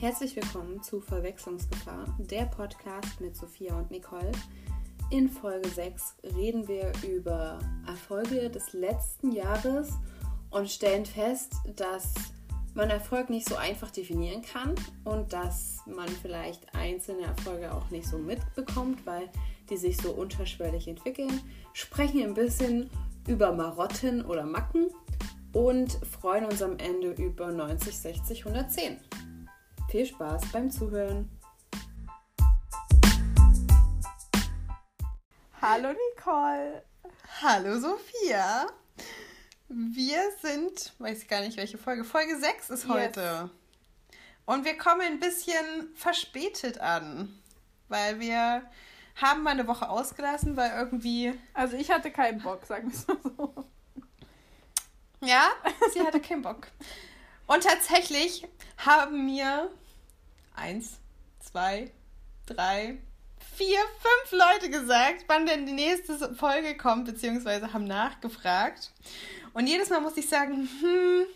Herzlich willkommen zu Verwechslungsgefahr, der Podcast mit Sophia und Nicole. In Folge 6 reden wir über Erfolge des letzten Jahres und stellen fest, dass man Erfolg nicht so einfach definieren kann und dass man vielleicht einzelne Erfolge auch nicht so mitbekommt, weil die sich so unterschwellig entwickeln. Sprechen ein bisschen über Marotten oder Macken und freuen uns am Ende über 90, 60, 110. Viel Spaß beim Zuhören. Hallo Nicole. Hallo Sophia. Wir sind, weiß ich gar nicht welche Folge, Folge 6 ist heute. Yes. Und wir kommen ein bisschen verspätet an, weil wir haben mal eine Woche ausgelassen, weil irgendwie... Also ich hatte keinen Bock, sagen wir es mal so. Ja, sie hatte keinen Bock. Und tatsächlich haben mir eins, zwei, drei, vier, fünf Leute gesagt, wann denn die nächste Folge kommt, beziehungsweise haben nachgefragt. Und jedes Mal musste ich sagen, hm,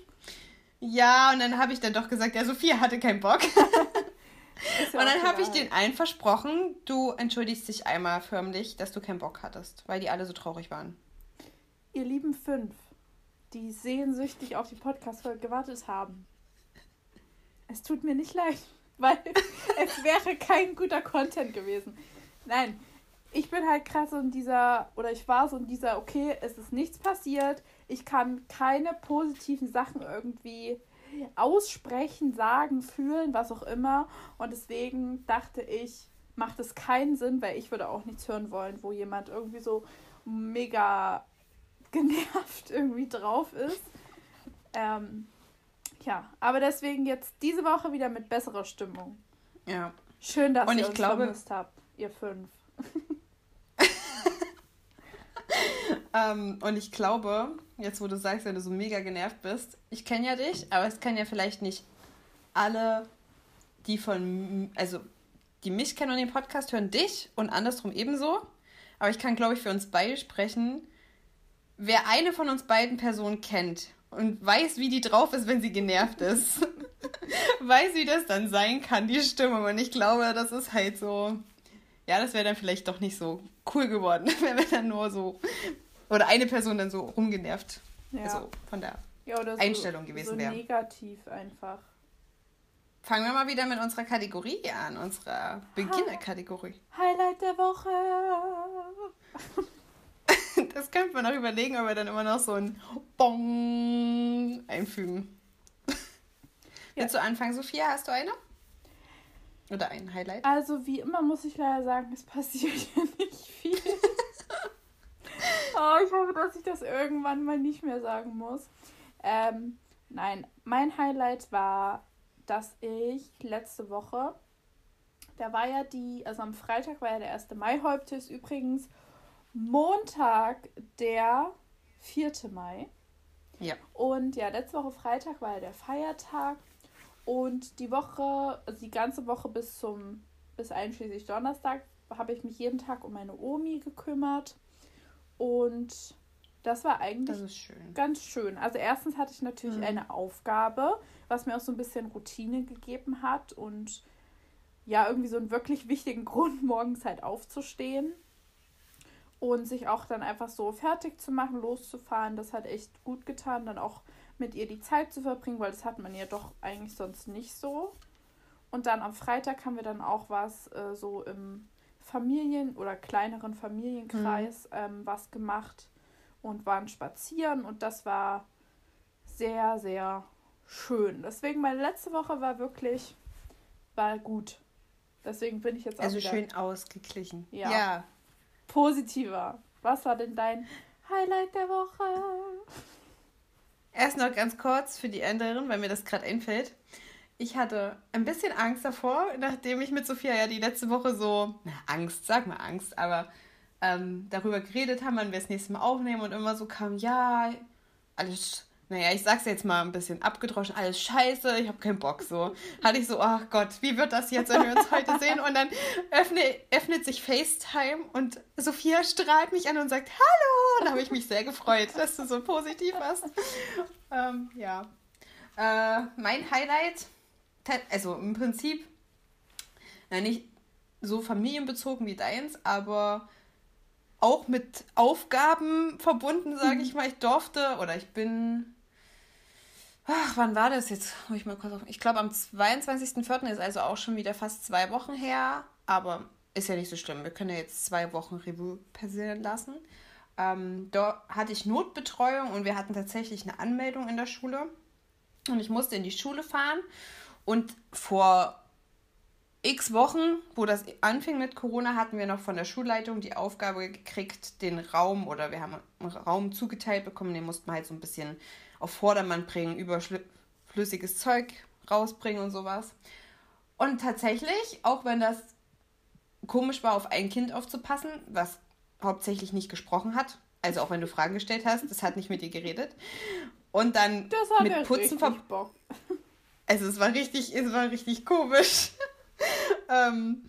ja, und dann habe ich dann doch gesagt, ja, Sophia hatte keinen Bock. und dann habe ich den allen versprochen, du entschuldigst dich einmal förmlich, dass du keinen Bock hattest, weil die alle so traurig waren. Ihr lieben fünf, die sehnsüchtig auf die Podcast-Folge gewartet haben. Es tut mir nicht leid weil es wäre kein guter Content gewesen. Nein, ich bin halt krass in dieser, oder ich war so in dieser, okay, es ist nichts passiert, ich kann keine positiven Sachen irgendwie aussprechen, sagen, fühlen, was auch immer. Und deswegen dachte ich, macht es keinen Sinn, weil ich würde auch nichts hören wollen, wo jemand irgendwie so mega genervt irgendwie drauf ist. Ähm, ja, aber deswegen jetzt diese Woche wieder mit besserer Stimmung. Ja. Schön, dass Und ihr uns glaube, vermisst habt, ihr fünf. ähm, und ich glaube, jetzt wo du sagst, wenn du so mega genervt bist, ich kenne ja dich, aber es kennen ja vielleicht nicht alle, die von, also die mich kennen und den Podcast hören dich und andersrum ebenso. Aber ich kann, glaube ich, für uns beide sprechen. Wer eine von uns beiden Personen kennt, und weiß, wie die drauf ist, wenn sie genervt ist. weiß, wie das dann sein kann, die Stimmung. Und ich glaube, das ist halt so. Ja, das wäre dann vielleicht doch nicht so cool geworden, wenn wir dann nur so. Oder eine Person dann so rumgenervt. Ja. Also von der ja, so, Einstellung gewesen so wäre. negativ einfach. Fangen wir mal wieder mit unserer Kategorie an, unserer Beginner-Kategorie. Highlight der Woche. Das könnte man auch überlegen, ob wir dann immer noch so ein Bong einfügen. Ja. Willst du anfangen, Sophia? Hast du eine? Oder ein Highlight? Also, wie immer muss ich leider sagen, es passiert hier nicht viel. oh, ich hoffe, dass ich das irgendwann mal nicht mehr sagen muss. Ähm, nein, mein Highlight war, dass ich letzte Woche, da war ja die, also am Freitag war ja der 1. Mai, heute ist übrigens Montag, der 4. Mai. Ja. Und ja, letzte Woche Freitag war ja der Feiertag. Und die Woche, also die ganze Woche bis zum, bis einschließlich Donnerstag, habe ich mich jeden Tag um meine Omi gekümmert. Und das war eigentlich das schön. ganz schön. Also erstens hatte ich natürlich mhm. eine Aufgabe, was mir auch so ein bisschen Routine gegeben hat und ja, irgendwie so einen wirklich wichtigen Grund, morgens halt aufzustehen und sich auch dann einfach so fertig zu machen, loszufahren, das hat echt gut getan, dann auch mit ihr die Zeit zu verbringen, weil das hat man ja doch eigentlich sonst nicht so. Und dann am Freitag haben wir dann auch was äh, so im Familien- oder kleineren Familienkreis mhm. ähm, was gemacht und waren spazieren und das war sehr, sehr schön. Deswegen meine letzte Woche war wirklich, war gut. Deswegen bin ich jetzt auch Also schön ausgeglichen. Ja. ja positiver. Was war denn dein Highlight der Woche? Erst noch ganz kurz für die anderen, weil mir das gerade einfällt. Ich hatte ein bisschen Angst davor, nachdem ich mit Sophia ja die letzte Woche so, na, Angst, sag mal Angst, aber ähm, darüber geredet haben, wann wir das nächste Mal aufnehmen und immer so kam, ja, alles naja, ich sag's jetzt mal ein bisschen abgedroschen, alles scheiße, ich habe keinen Bock so. Hatte ich so, ach oh Gott, wie wird das jetzt, wenn wir uns heute sehen? Und dann öffne, öffnet sich FaceTime und Sophia strahlt mich an und sagt, hallo! Und da habe ich mich sehr gefreut, dass du so positiv warst. Ähm, ja. Äh, mein Highlight also im Prinzip na, nicht so familienbezogen wie deins, aber auch mit Aufgaben verbunden, sage ich mal. Ich durfte oder ich bin. Ach, wann war das jetzt? Ich, mal kurz auf, ich glaube, am 22.04. ist also auch schon wieder fast zwei Wochen her. Aber ist ja nicht so schlimm. Wir können ja jetzt zwei Wochen Revue passieren lassen. Ähm, da hatte ich Notbetreuung und wir hatten tatsächlich eine Anmeldung in der Schule. Und ich musste in die Schule fahren. Und vor x Wochen, wo das anfing mit Corona, hatten wir noch von der Schulleitung die Aufgabe gekriegt, den Raum oder wir haben einen Raum zugeteilt bekommen, den mussten wir halt so ein bisschen auf Vordermann bringen, überflüssiges Zeug rausbringen und sowas. Und tatsächlich, auch wenn das komisch war, auf ein Kind aufzupassen, was hauptsächlich nicht gesprochen hat, also auch wenn du Fragen gestellt hast, das hat nicht mit dir geredet. Und dann mit Putzen ver Also es war richtig, es war richtig komisch. ähm,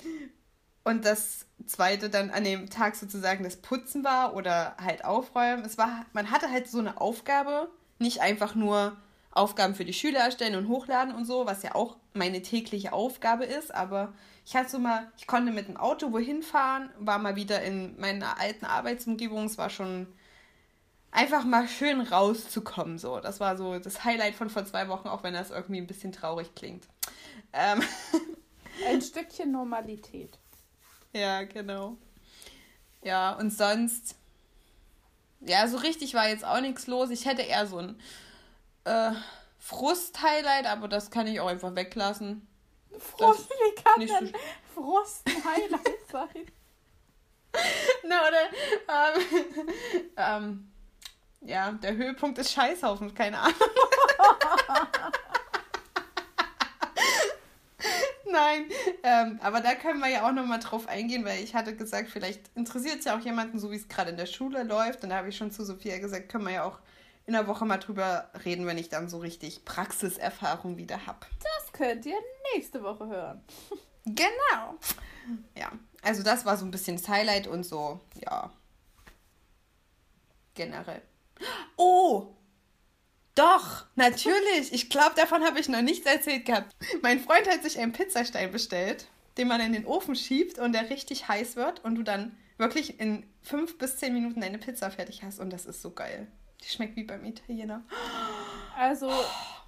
und das zweite dann an dem Tag sozusagen das Putzen war oder halt aufräumen. Es war, man hatte halt so eine Aufgabe, nicht einfach nur Aufgaben für die Schüler erstellen und hochladen und so, was ja auch meine tägliche Aufgabe ist, aber ich hatte so mal, ich konnte mit dem Auto wohin fahren, war mal wieder in meiner alten Arbeitsumgebung, es war schon einfach mal schön rauszukommen, so. Das war so das Highlight von vor zwei Wochen, auch wenn das irgendwie ein bisschen traurig klingt. Ähm, Ein Stückchen Normalität. Ja, genau. Ja, und sonst. Ja, so richtig war jetzt auch nichts los. Ich hätte eher so ein äh, Frust-Highlight, aber das kann ich auch einfach weglassen. Frust, wie kann denn so Frust ein Highlight sein? Na, oder? Ähm, ähm, ja, der Höhepunkt ist Scheißhaufen, keine Ahnung. Nein, ähm, aber da können wir ja auch nochmal drauf eingehen, weil ich hatte gesagt, vielleicht interessiert es ja auch jemanden, so wie es gerade in der Schule läuft. Und da habe ich schon zu Sophia gesagt, können wir ja auch in der Woche mal drüber reden, wenn ich dann so richtig Praxiserfahrung wieder habe. Das könnt ihr nächste Woche hören. Genau. Ja, also das war so ein bisschen das Highlight und so, ja. Generell. Oh, doch, natürlich. Ich glaube, davon habe ich noch nichts erzählt gehabt. Mein Freund hat sich einen Pizzastein bestellt, den man in den Ofen schiebt und der richtig heiß wird und du dann wirklich in fünf bis zehn Minuten deine Pizza fertig hast. Und das ist so geil. Die schmeckt wie beim Italiener. Also,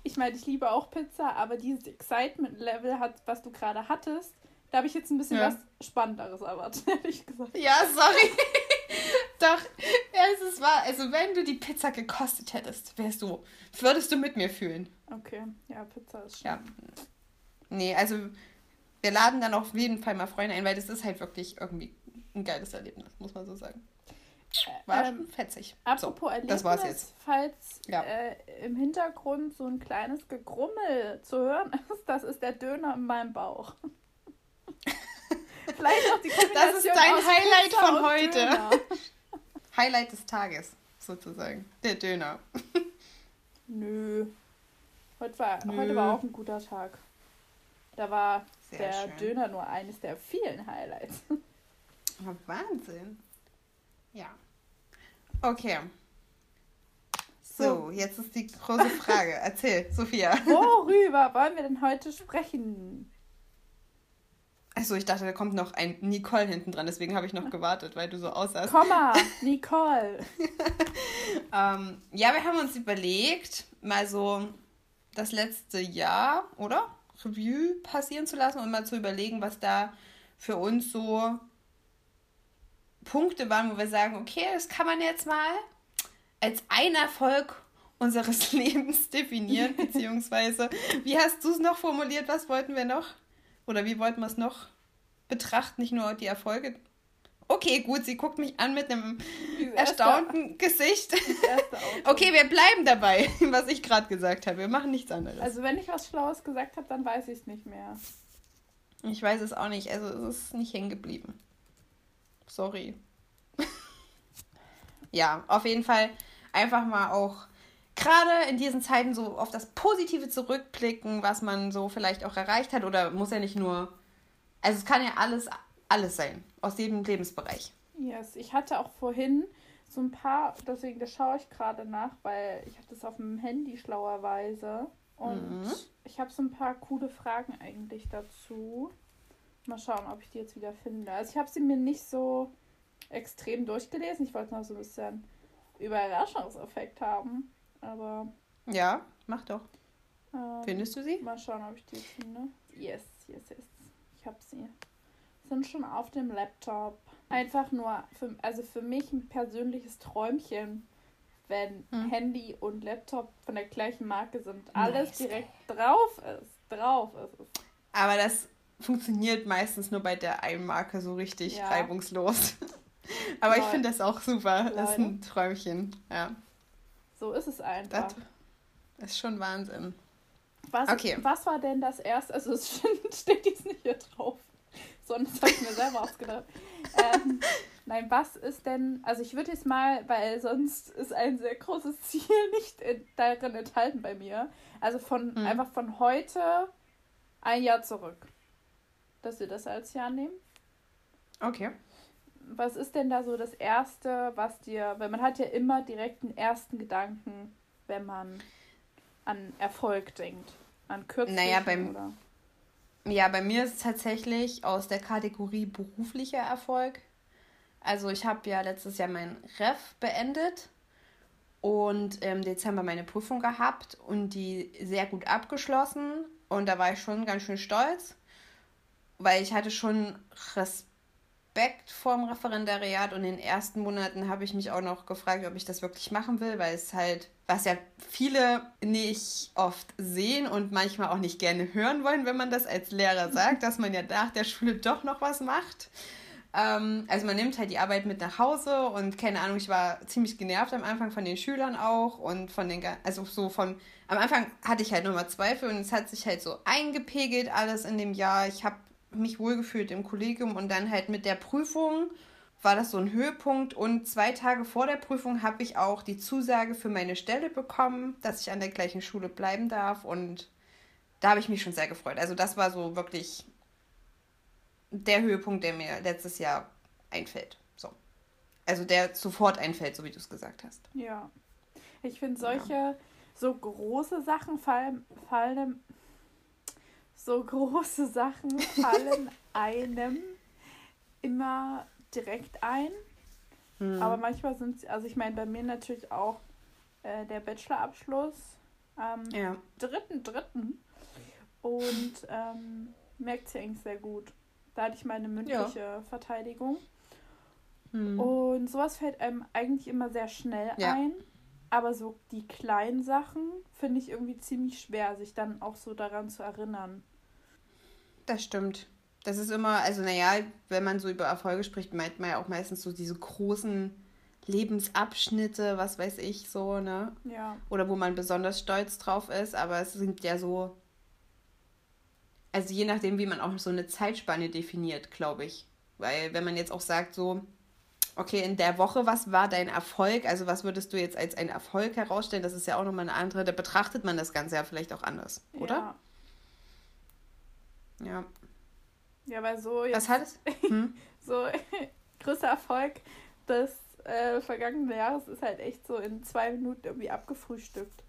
ich meine, ich liebe auch Pizza, aber dieses Excitement-Level, hat, was du gerade hattest, da habe ich jetzt ein bisschen ja. was Spannenderes erwartet, ehrlich gesagt. Ja, sorry. Doch, es ist wahr. Also, wenn du die Pizza gekostet hättest, wärst du, würdest du mit mir fühlen. Okay, ja, Pizza ist schön. Ja. Nee, also, wir laden dann auf jeden Fall mal Freunde ein, weil das ist halt wirklich irgendwie ein geiles Erlebnis, muss man so sagen. War ähm, schon fetzig. Apropos so, Erlebnis, das war's jetzt. falls ja. äh, im Hintergrund so ein kleines Gegrummel zu hören ist, das ist der Döner in meinem Bauch. Vielleicht auch die Kombination Das ist dein Highlight Pizza von heute. Highlight des Tages, sozusagen. Der Döner. Nö. Heute war, Nö. heute war auch ein guter Tag. Da war Sehr der schön. Döner nur eines der vielen Highlights. Wahnsinn. Ja. Okay. So, jetzt ist die große Frage. Erzähl, Sophia. Worüber wollen wir denn heute sprechen? Achso, ich dachte, da kommt noch ein Nicole hinten dran, deswegen habe ich noch gewartet, weil du so aussahst. Komma, Nicole. ähm, ja, wir haben uns überlegt, mal so das letzte Jahr, oder? Review passieren zu lassen und mal zu überlegen, was da für uns so Punkte waren, wo wir sagen, okay, das kann man jetzt mal als ein Erfolg unseres Lebens definieren, beziehungsweise, wie hast du es noch formuliert, was wollten wir noch? Oder wie wollten wir es noch betrachten? Nicht nur die Erfolge. Okay, gut, sie guckt mich an mit einem erstaunten Gesicht. okay, wir bleiben dabei, was ich gerade gesagt habe. Wir machen nichts anderes. Also wenn ich was Schlaues gesagt habe, dann weiß ich es nicht mehr. Ich weiß es auch nicht. Also es ist nicht hängen geblieben. Sorry. ja, auf jeden Fall einfach mal auch gerade in diesen Zeiten so auf das Positive zurückblicken, was man so vielleicht auch erreicht hat oder muss ja nicht nur, also es kann ja alles, alles sein, aus jedem Lebensbereich. Yes, ich hatte auch vorhin so ein paar, deswegen das schaue ich gerade nach, weil ich habe das auf dem Handy schlauerweise. Und Mhm. ich habe so ein paar coole Fragen eigentlich dazu. Mal schauen, ob ich die jetzt wieder finde. Also ich habe sie mir nicht so extrem durchgelesen. Ich wollte noch so ein bisschen Überraschungseffekt haben. Aber Ja, mach doch. ähm, Findest du sie? mal schauen, ob ich die finde. Yes, yes, yes. Ich habe sie. Sind schon auf dem Laptop. Einfach nur, für, also für mich ein persönliches Träumchen, wenn Hm. Handy und Laptop von der gleichen Marke sind. Alles Nice. direkt drauf ist. Drauf ist es. Aber das funktioniert meistens nur bei der einen Marke so richtig Ja. reibungslos. Aber ich Lol. finde das auch super. Das ist ein Träumchen. Ja, So ist es einfach. das ist schon Wahnsinn. Was, Okay. was war denn das erste? Also es steht- jetzt nicht hier drauf, sondern das habe ich mir selber ausgedacht. Ähm, nein, was ist denn, also ich würde jetzt mal, weil sonst ist ein sehr großes Ziel nicht in, darin enthalten bei mir. Also von Mhm. einfach von heute ein Jahr zurück. Dass wir das als Jahr nehmen. Okay. Was ist denn da so das Erste, was dir, weil man hat ja immer direkt einen ersten Gedanken, wenn man an Erfolg denkt. An kürzlichen Naja, beim- oder... Ja, bei mir ist es tatsächlich aus der Kategorie beruflicher Erfolg. Also ich habe ja letztes Jahr mein Ref beendet und im Dezember meine Prüfung gehabt und die sehr gut abgeschlossen. Und da war ich schon ganz schön stolz, weil ich hatte schon Respekt vorm Referendariat und in den ersten Monaten habe ich mich auch noch gefragt, ob ich das wirklich machen will, weil es halt, was ja viele nicht oft sehen und manchmal auch nicht gerne hören wollen, wenn man das als Lehrer sagt, dass man ja nach der Schule doch noch was macht. Ähm, also man nimmt halt die Arbeit mit nach Hause und keine Ahnung, ich war ziemlich genervt am Anfang von den Schülern auch und von den, also so von, am Anfang hatte ich halt nochmal Zweifel und es hat sich halt so eingepegelt alles in dem Jahr. Ich habe mich wohlgefühlt im Kollegium und dann halt mit der Prüfung war das so ein Höhepunkt und zwei Tage vor der Prüfung habe ich auch die Zusage für meine Stelle bekommen, dass ich an der gleichen Schule bleiben darf und da habe ich mich schon sehr gefreut. Also das war so wirklich der Höhepunkt, der mir letztes Jahr einfällt. So. Also der sofort einfällt, so wie du es gesagt hast. Ja. Ich finde solche so große Sachen fallen, fallen so große Sachen fallen einem immer direkt ein. Hm. Aber manchmal sind sie, also ich meine, bei mir natürlich auch äh, der Bachelorabschluss am ja. dritten, dritten. Und ähm, merkt sie eigentlich sehr gut. Da hatte ich meine mündliche Verteidigung. Hm. Und sowas fällt einem eigentlich immer sehr schnell Ja. ein. Aber so die kleinen Sachen finde ich irgendwie ziemlich schwer, sich dann auch so daran zu erinnern. Das stimmt. Das ist immer, also naja, wenn man so über Erfolge spricht, meint man ja auch meistens so diese großen Lebensabschnitte, was weiß ich, so, ne? Ja, Oder wo man besonders stolz drauf ist, aber es sind ja so, also je nachdem, wie man auch so eine Zeitspanne definiert, glaube ich. Weil wenn man jetzt auch sagt, so, okay, in der Woche, was war dein Erfolg? Also was würdest du jetzt als einen Erfolg herausstellen? Das ist ja auch nochmal eine andere, da betrachtet man das Ganze ja vielleicht auch anders, oder? Ja, Ja. ja weil so jetzt Was hat es? Hm? so größter Erfolg des äh, vergangenen Jahres ist halt echt so in zwei Minuten irgendwie abgefrühstückt.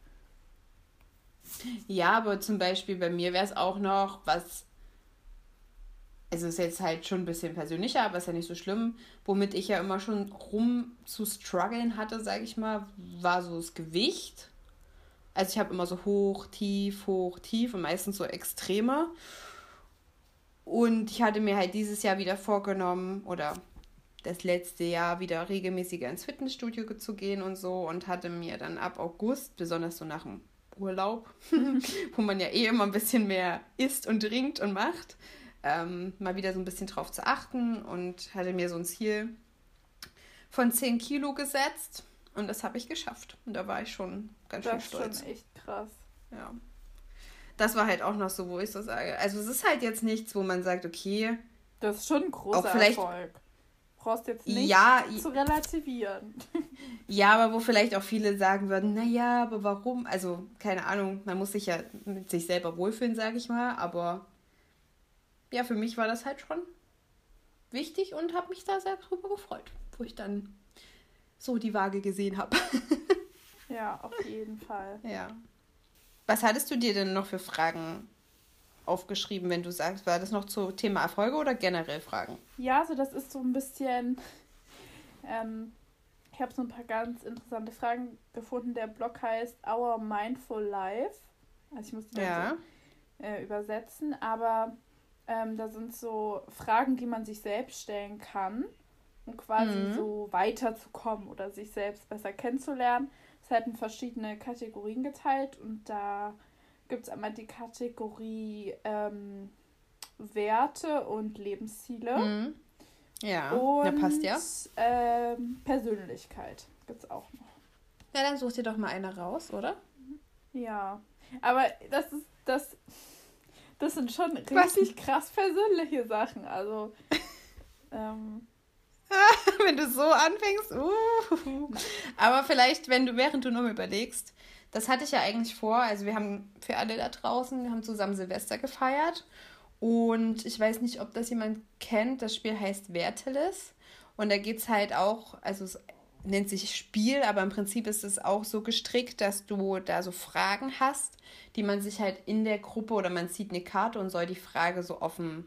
Ja, aber zum Beispiel bei mir wäre es auch noch, was. Also ist jetzt halt schon ein bisschen persönlicher, aber ist ja nicht so schlimm. Womit ich ja immer schon rum zu strugglen hatte, sage ich mal, war so das Gewicht. Also ich habe immer so hoch, tief, hoch, tief und meistens so extremer. Und ich hatte mir halt dieses Jahr wieder vorgenommen oder das letzte Jahr wieder regelmäßiger ins Fitnessstudio zu gehen und so und hatte mir dann ab August, besonders so nach dem Urlaub, wo man ja eh immer ein bisschen mehr isst und trinkt und macht, ähm, mal wieder so ein bisschen drauf zu achten und hatte mir so ein Ziel von 10 Kilo gesetzt und das habe ich geschafft. Und da war ich schon ganz schön Das ist stolz. schon echt krass. Ja. Das war halt auch noch so, wo ich so sage. Also es ist halt jetzt nichts, wo man sagt, okay, Das ist schon ein großer Erfolg. Brauchst jetzt nicht ja, zu relativieren. Ja, aber wo vielleicht auch viele sagen würden, naja, aber warum? Also, keine Ahnung, man muss sich ja mit sich selber wohlfühlen, sage ich mal. Aber ja, für mich war das halt schon wichtig und habe mich da sehr drüber gefreut, wo ich dann so die Waage gesehen habe. Ja, auf jeden Fall. ja. Was hattest du dir denn noch für Fragen aufgeschrieben, wenn du sagst, war das noch zu Thema Erfolge oder generell Fragen? Ja, also das ist so ein bisschen. Ähm, ich habe so ein paar ganz interessante Fragen gefunden. Der Blog heißt Our Mindful Life. Also ich muss den ja. so, äh, übersetzen, aber ähm, da sind so Fragen, die man sich selbst stellen kann, um quasi mhm. so weiterzukommen oder sich selbst besser kennenzulernen. Es hat in verschiedene Kategorien geteilt und da gibt es einmal die Kategorie ähm, Werte und Lebensziele. Mhm. Ja, und, ja, passt ja. Ähm, Persönlichkeit gibt es auch noch. Ja, dann such dir doch mal eine raus, oder? Ja, aber das ist das das sind schon richtig krass persönliche Sachen. Also. ähm, wenn du so anfängst. Uh. Aber vielleicht, wenn du, während du nur überlegst, das hatte ich ja eigentlich vor. Also wir haben für alle da draußen, wir haben zusammen Silvester gefeiert. Und ich weiß nicht, ob das jemand kennt. Das Spiel heißt Werteles. Und da geht es halt auch, also es nennt sich Spiel, aber im Prinzip ist es auch so gestrickt, dass du da so Fragen hast, die man sich halt in der Gruppe oder man zieht eine Karte und soll die Frage so offen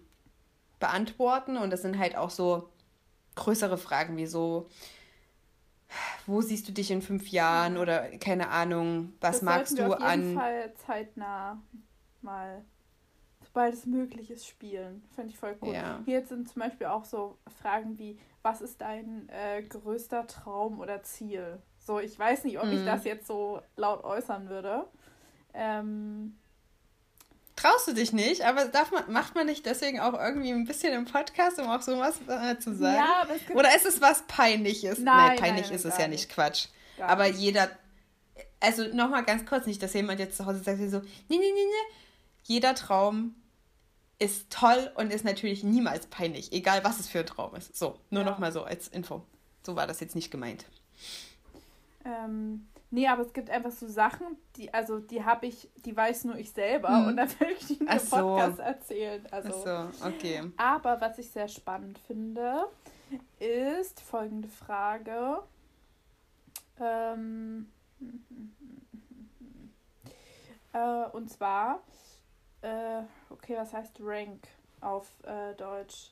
beantworten. Und das sind halt auch so größere Fragen wie so, wo siehst du dich in fünf Jahren oder keine Ahnung, was das magst du wir auf jeden an. Fall zeitnah mal sobald es möglich ist, spielen. Finde ich voll cool. Ja. Hier sind zum Beispiel auch so Fragen wie, was ist dein äh, größter Traum oder Ziel? So, ich weiß nicht, ob mhm. ich das jetzt so laut äußern würde. Ähm, Traust du dich nicht, aber darf man, macht man nicht deswegen auch irgendwie ein bisschen im Podcast, um auch sowas äh, zu sagen? Ja, aber es gibt Oder ist es was Peinliches? Nein, nein peinlich nein, ist es ja nicht, Quatsch. Gar aber nicht. jeder, also nochmal ganz kurz, nicht, dass jemand jetzt zu Hause sagt, so, nee, nee, nee, nee, jeder Traum ist toll und ist natürlich niemals peinlich, egal was es für ein Traum ist. So, nur ja. noch mal so als Info. So war das jetzt nicht gemeint. Ähm, nee, aber es gibt einfach so Sachen, die, also die habe ich, die weiß nur ich selber hm. und dann will ich die in so. Podcast erzählen. Also, Ach so, okay. Aber was ich sehr spannend finde, ist folgende Frage. Ähm, äh, und zwar, äh, okay, was heißt Rank auf äh, Deutsch?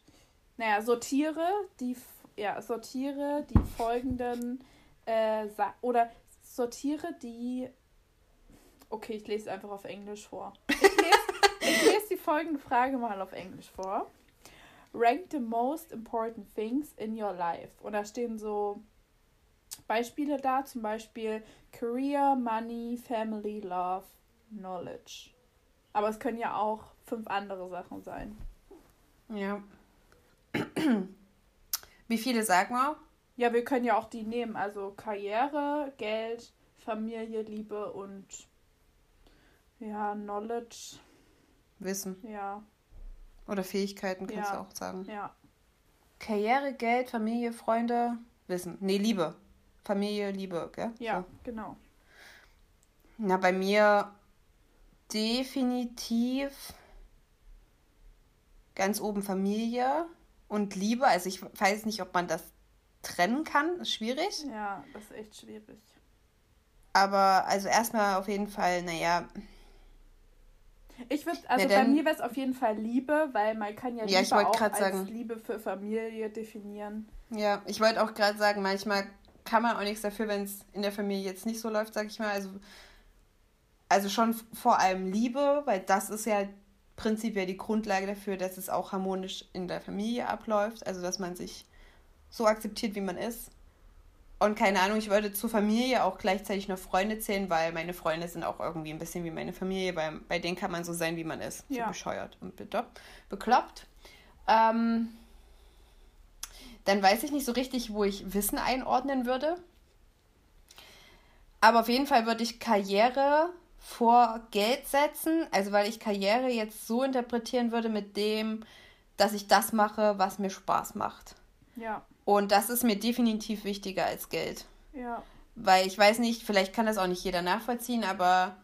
Naja, sortiere die, ja, sortiere die folgenden, äh, oder sortiere die, okay, ich lese einfach auf Englisch vor. Ich lese, ich lese die folgende Frage mal auf Englisch vor. Rank the most important things in your life. Und da stehen so Beispiele da, zum Beispiel Career, Money, Family, Love, Knowledge. Aber es können ja auch fünf andere Sachen sein. Ja. Wie viele sagen wir? Ja, wir können ja auch die nehmen. Also Karriere, Geld, Familie, Liebe und ja, Knowledge. Wissen. Ja. Oder Fähigkeiten kannst ja. du auch sagen. Ja. Karriere, Geld, Familie, Freunde, Wissen. Nee, Liebe. Familie, Liebe, gell? Ja, so. genau. Na, bei mir definitiv ganz oben Familie und Liebe. Also ich weiß nicht, ob man das trennen kann. Ist schwierig. Ja, das ist echt schwierig. Aber also erstmal auf jeden Fall, naja. Ich würde, also ja, bei mir wäre es auf jeden Fall Liebe, weil man kann ja, ja Liebe auch als sagen, Liebe für Familie definieren. Ja, ich wollte auch gerade sagen, manchmal kann man auch nichts dafür, wenn es in der Familie jetzt nicht so läuft, sag ich mal. Also also schon vor allem Liebe, weil das ist ja prinzipiell die Grundlage dafür, dass es auch harmonisch in der Familie abläuft, also dass man sich so akzeptiert, wie man ist. Und keine Ahnung, ich würde zur Familie auch gleichzeitig noch Freunde zählen, weil meine Freunde sind auch irgendwie ein bisschen wie meine Familie. Bei, bei denen kann man so sein, wie man ist. So bescheuert und bekloppt. Ähm, dann weiß ich nicht so richtig, wo ich Wissen einordnen würde. Aber auf jeden Fall würde ich Karriere vor Geld setzen, also weil ich Karriere jetzt so interpretieren würde mit dem, dass ich das mache, was mir Spaß macht. Ja. Und das ist mir definitiv wichtiger als Geld. Ja. Weil ich weiß nicht, vielleicht kann das auch nicht jeder nachvollziehen, aber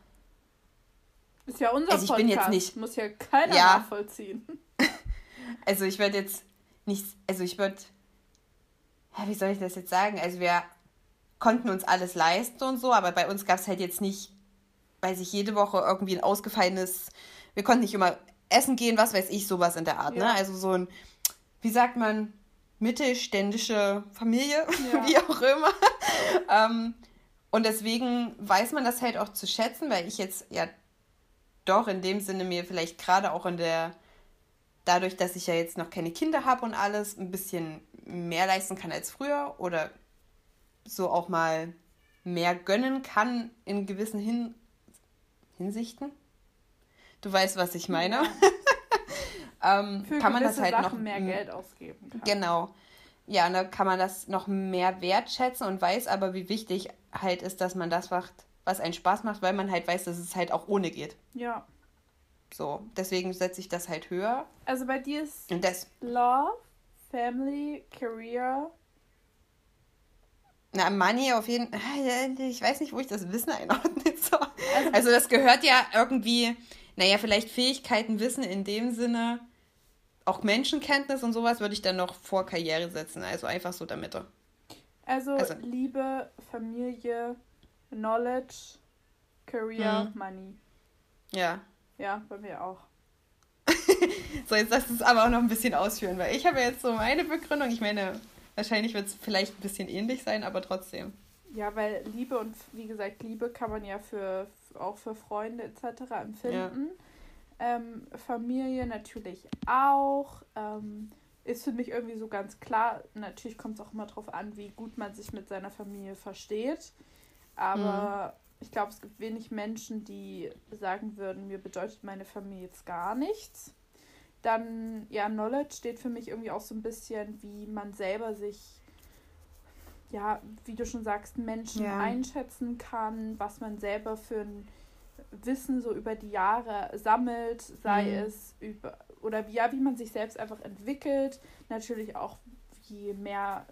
ist ja unser also ich Podcast. bin jetzt nicht muss ja keiner ja. nachvollziehen. also ich würde jetzt nicht, also ich würde, ja, wie soll ich das jetzt sagen? Also wir konnten uns alles leisten und so, aber bei uns gab es halt jetzt nicht weiß ich, jede Woche irgendwie ein ausgefallenes, wir konnten nicht immer essen gehen, was weiß ich, sowas in der Art. Ne? Ja. Ne? Also so ein, wie sagt man, mittelständische Familie, Ja. wie auch immer. ähm, und deswegen weiß man das halt auch zu schätzen, weil ich jetzt ja doch in dem Sinne mir vielleicht gerade auch in der, dadurch, dass ich ja jetzt noch keine Kinder habe und alles, ein bisschen mehr leisten kann als früher oder so auch mal mehr gönnen kann in gewissen Hin Hinsichten. Du weißt, was ich meine. Ähm, kann man das halt Sachen noch mehr Geld ausgeben kann. Genau. Ja, und da kann man das noch mehr wertschätzen und weiß aber, wie wichtig halt ist, dass man das macht, was einen Spaß macht, weil man halt weiß, dass es halt auch ohne geht. Ja. So, deswegen setze ich das halt höher. Also bei dir ist Und das, Love, Family, Career. na, Money auf jeden Fall, ich weiß nicht, wo ich das Wissen einordne. So. Also das gehört ja irgendwie, naja, vielleicht Fähigkeiten, Wissen in dem Sinne, auch Menschenkenntnis und sowas würde ich dann noch vor Karriere setzen. Also einfach so damit. Also, Also- Liebe, Familie, Knowledge, Career, Mhm. Money. Ja. Ja, bei mir auch. So, jetzt lass es aber auch noch ein bisschen ausführen, weil ich habe ja jetzt so meine Begründung. Ich meine, wahrscheinlich wird es vielleicht ein bisschen ähnlich sein, aber trotzdem. Ja, weil Liebe und wie gesagt, Liebe kann man ja für auch für Freunde etc. empfinden. Ähm, Familie natürlich auch. Ähm, ist für mich irgendwie so ganz klar. Natürlich kommt es auch immer darauf an, wie gut man sich mit seiner Familie versteht. Aber ich glaube, es gibt wenig Menschen, die sagen würden, mir bedeutet meine Familie jetzt gar nichts. Dann, ja, Knowledge steht für mich irgendwie auch so ein bisschen, wie man selber sich, ja, wie du schon sagst, Menschen Ja. einschätzen kann, was man selber für ein Wissen so über die Jahre sammelt, sei Mhm. es über, oder wie, ja, wie man sich selbst einfach entwickelt. Natürlich auch, je mehr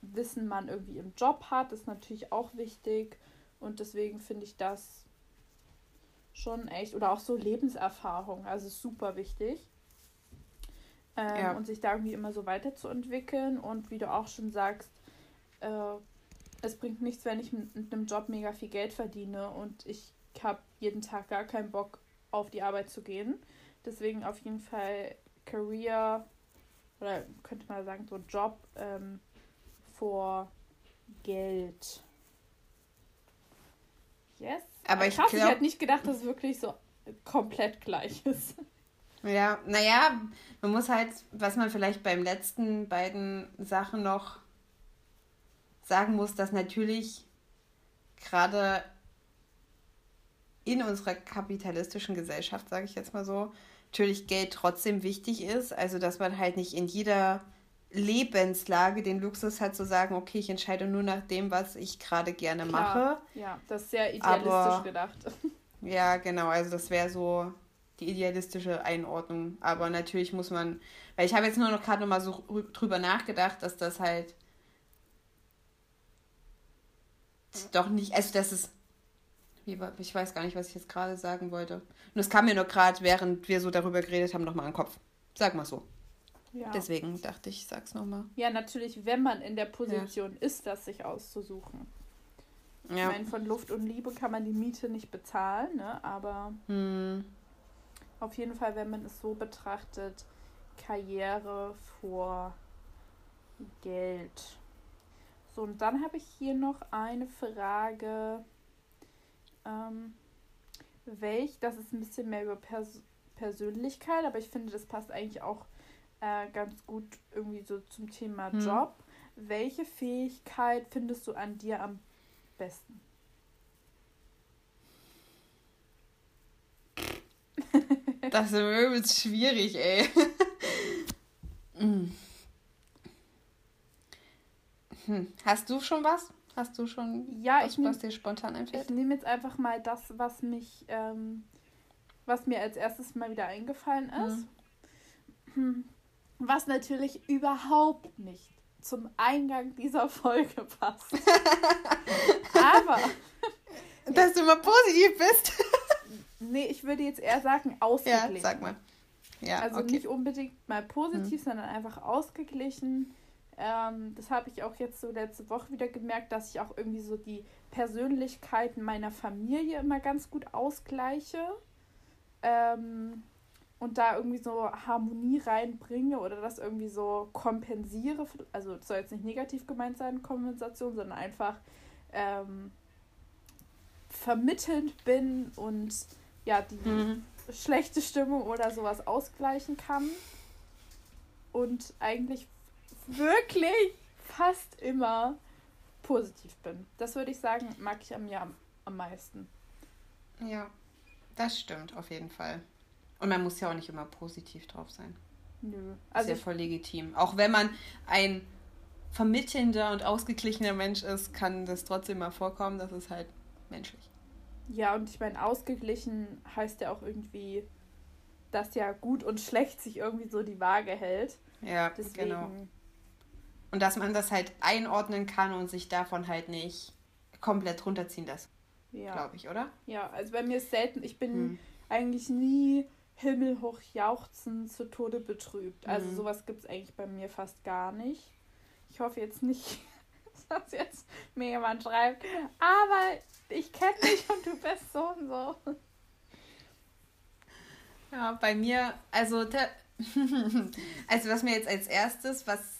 Wissen man irgendwie im Job hat, ist natürlich auch wichtig. Und deswegen finde ich das schon echt, oder auch so Lebenserfahrung, also super wichtig. Ähm, Ja. Und sich da irgendwie immer so weiterzuentwickeln. Und wie du auch schon sagst, äh, es bringt nichts, wenn ich mit, mit einem Job mega viel Geld verdiene und ich habe jeden Tag gar keinen Bock auf die Arbeit zu gehen. Deswegen auf jeden Fall Career oder könnte man sagen so Job ähm, vor Geld. Yes. Aber ich Krass, ich hätte nicht gedacht, dass es wirklich so komplett gleich ist. Ja, naja, man muss halt, was man vielleicht beim letzten beiden Sachen noch sagen muss, dass natürlich gerade in unserer kapitalistischen Gesellschaft, sage ich jetzt mal so, natürlich Geld trotzdem wichtig ist. Also, dass man halt nicht in jeder Lebenslage den Luxus hat zu sagen, okay, ich entscheide nur nach dem, was ich gerade gerne mache. Klar. Ja, das ist sehr idealistisch Aber- gedacht. Ja, genau, also das wäre so die idealistische Einordnung. Aber natürlich muss man, weil ich habe jetzt nur noch gerade noch mal so rü- drüber nachgedacht, dass das halt doch nicht, also das ist, wie, war- ich weiß gar nicht, was ich jetzt gerade sagen wollte. Und es kam mir nur gerade, während wir so darüber geredet haben, nochmal in den Kopf. Sag mal so. Ja. Deswegen dachte ich, sag's nochmal. ja, natürlich, wenn man in der Position ist, das sich auszusuchen. Ich Ja. meine, von Luft und Liebe kann man die Miete nicht bezahlen, ne? aber Hm. auf jeden Fall, wenn man es so betrachtet, Karriere vor Geld. So, und dann habe ich hier noch eine Frage. Ähm, welch, das ist ein bisschen mehr über Pers Persönlichkeit, aber ich finde, das passt eigentlich auch äh, ganz gut irgendwie so zum Thema Hm. Job. Welche Fähigkeit findest du an dir am besten? Das ist übelst schwierig, ey. Mm. hm. Hast du schon was? Hast du schon Ja, was, ich nehm- was dir spontan einfällt? Ich nehme jetzt einfach mal das, was mich, ähm, was mir als erstes mal wieder eingefallen ist. Hm. Was natürlich überhaupt nicht zum Eingang dieser Folge passt. Aber, Dass du immer positiv bist. nee, ich würde jetzt eher sagen ja, ausgeglichen. sag mal. Ja, also okay. nicht unbedingt mal positiv, sondern einfach ausgeglichen. Ähm, das habe ich auch jetzt so letzte Woche wieder gemerkt, dass ich auch irgendwie so die Persönlichkeiten meiner Familie immer ganz gut ausgleiche. Ähm, und da irgendwie so Harmonie reinbringe oder das irgendwie so kompensiere. Also das soll jetzt nicht negativ gemeint sein, Kompensation, sondern einfach ähm, vermittelnd bin und ja, die mhm. schlechte Stimmung oder sowas ausgleichen kann. Und eigentlich wirklich fast immer positiv bin. Das würde ich sagen, mag ich am Jahr am, am meisten. Ja, das stimmt auf jeden Fall. Und man muss ja auch nicht immer positiv drauf sein. Nö. Also ist ja voll legitim. Auch wenn man ein vermittelnder und ausgeglichener Mensch ist, kann das trotzdem mal vorkommen. Das ist halt menschlich. Ja, und ich meine, ausgeglichen heißt ja auch irgendwie, dass ja gut und schlecht sich irgendwie so die Waage hält. Ja, Deswegen, genau. Und dass man das halt einordnen kann und sich davon halt nicht komplett runterziehen lässt. Ja. Glaube ich, oder? Ja, also bei mir ist selten, ich bin hm. eigentlich nie himmelhoch jauchzend zu Tode betrübt. Also mhm. sowas gibt es eigentlich bei mir fast gar nicht. Ich hoffe jetzt nicht, dass jetzt mir jemand schreibt, aber ich kenne dich und du bist so und so. Ja, bei mir, also, also was mir jetzt als erstes, was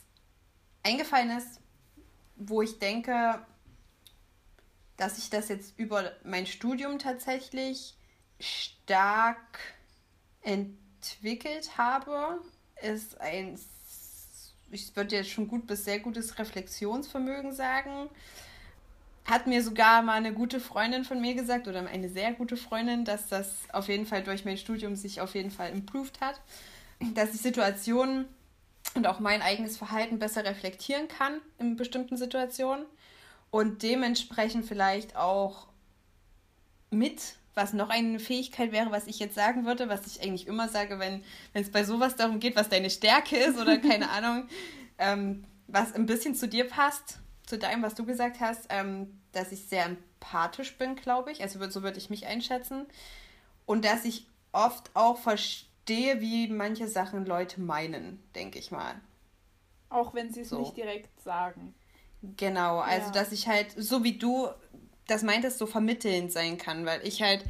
eingefallen ist, wo ich denke, dass ich das jetzt über mein Studium tatsächlich stark entwickelt habe, ist ein, ich würde jetzt schon gut bis sehr gutes Reflexionsvermögen sagen. Hat mir sogar mal eine gute Freundin von mir gesagt oder eine sehr gute Freundin, dass das auf jeden Fall durch mein Studium sich auf jeden Fall improved hat. Dass ich Situationen und auch mein eigenes Verhalten besser reflektieren kann in bestimmten Situationen und dementsprechend vielleicht auch mit was noch eine Fähigkeit wäre, was ich jetzt sagen würde, was ich eigentlich immer sage, wenn es bei sowas darum geht, was deine Stärke ist oder keine Ahnung, ähm, was ein bisschen zu dir passt, zu deinem, was du gesagt hast, ähm, dass ich sehr empathisch bin, glaube ich. Also so würde ich mich einschätzen. Und dass ich oft auch verstehe, wie manche Sachen Leute meinen, denke ich mal. Auch wenn sie es so. nicht direkt sagen. Genau, also ja. dass ich halt, so wie du das meintest, so vermittelnd sein kann, weil ich halt,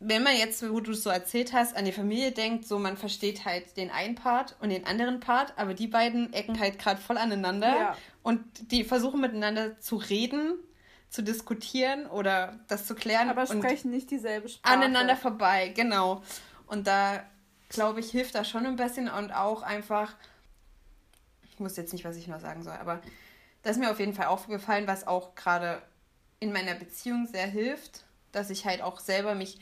wenn man jetzt, wo du es so erzählt hast, an die Familie denkt, so man versteht halt den einen Part und den anderen Part, aber die beiden ecken halt gerade voll aneinander ja. und die versuchen miteinander zu reden, zu diskutieren oder das zu klären. Aber sprechen nicht dieselbe Sprache. Aneinander vorbei, genau. Und da, glaube ich, hilft das schon ein bisschen und auch einfach, ich wusste jetzt nicht, was ich noch sagen soll, aber das ist mir auf jeden Fall aufgefallen, was auch gerade in meiner Beziehung sehr hilft, dass ich halt auch selber mich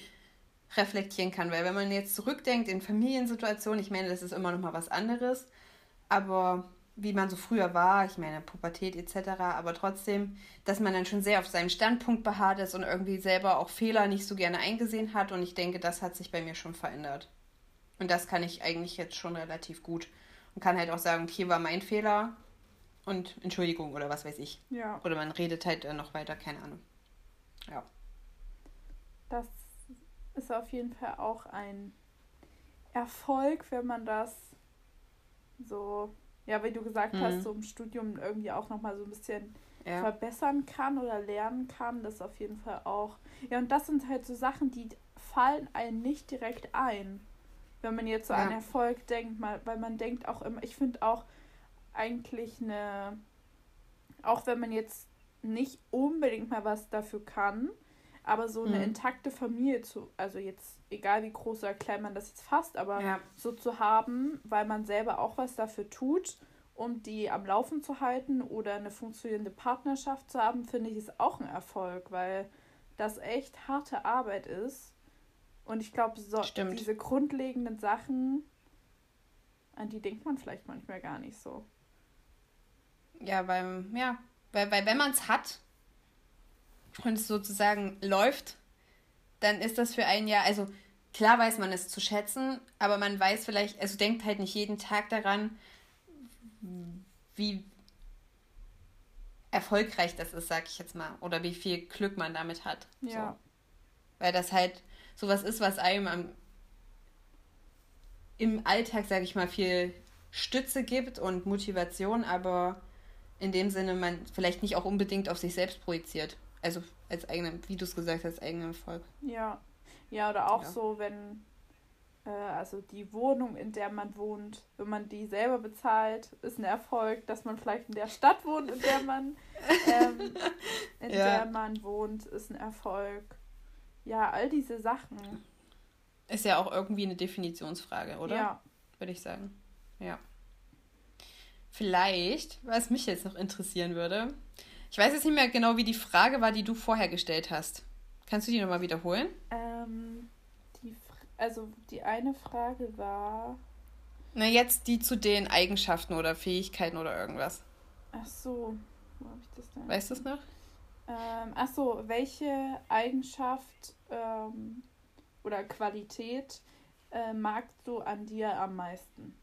reflektieren kann. Weil wenn man jetzt zurückdenkt in Familiensituationen, ich meine, das ist immer noch mal was anderes, aber wie man so früher war, ich meine Pubertät etc., aber trotzdem, dass man dann schon sehr auf seinem Standpunkt beharrt ist und irgendwie selber auch Fehler nicht so gerne eingesehen hat und ich denke, das hat sich bei mir schon verändert. Und das kann ich eigentlich jetzt schon relativ gut und kann halt auch sagen, okay, war mein Fehler, und Entschuldigung oder was weiß ich. Ja. Oder man redet halt äh, noch weiter, keine Ahnung. Ja. Das ist auf jeden Fall auch ein Erfolg, wenn man das so, ja, wie du gesagt mhm. hast, so im Studium irgendwie auch nochmal so ein bisschen ja. verbessern kann oder lernen kann. Das auf jeden Fall auch. Ja, und das sind halt so Sachen, die fallen einem nicht direkt ein. Wenn man jetzt so ja. an Erfolg denkt, mal, weil man denkt auch immer, ich finde auch, eigentlich eine, auch wenn man jetzt nicht unbedingt mal was dafür kann, aber so eine mhm. intakte Familie zu, also jetzt egal wie groß oder klein man das jetzt fasst, aber ja. so zu haben, weil man selber auch was dafür tut, um die am Laufen zu halten oder eine funktionierende Partnerschaft zu haben, finde ich ist auch ein Erfolg, weil das echt harte Arbeit ist. Und ich glaube, so, diese grundlegenden Sachen, an die denkt man vielleicht manchmal gar nicht so. Ja, weil, ja, weil, weil wenn man es hat und es sozusagen läuft, dann ist das für einen ja, also klar weiß man es zu schätzen, aber man weiß vielleicht, also denkt halt nicht jeden Tag daran, wie erfolgreich das ist, sag ich jetzt mal, oder wie viel Glück man damit hat. Ja. So. Weil das halt sowas ist, was einem am, im Alltag, sag ich mal, viel Stütze gibt und Motivation, aber in dem Sinne man vielleicht nicht auch unbedingt auf sich selbst projiziert. Also als eigenen, wie du es gesagt hast, eigenen Erfolg. Ja. Ja, oder auch Ja. so, wenn, äh, also die Wohnung, in der man wohnt, wenn man die selber bezahlt, ist ein Erfolg, dass man vielleicht in der Stadt wohnt, in der man, ähm, in Ja. der man wohnt, ist ein Erfolg. Ja, all diese Sachen. Ist ja auch irgendwie eine Definitionsfrage, oder? Ja. Würde ich sagen. Ja. Vielleicht, was mich jetzt noch interessieren würde, ich weiß jetzt nicht mehr genau, wie die Frage war, die du vorher gestellt hast. Kannst du die nochmal wiederholen? Ähm, die, also die eine Frage war, Na, jetzt die zu den Eigenschaften oder Fähigkeiten oder irgendwas. ach so, wo habe ich das denn? Weißt du es noch? Ähm, ach so, welche Eigenschaft ähm, oder Qualität äh, magst du an dir am meisten?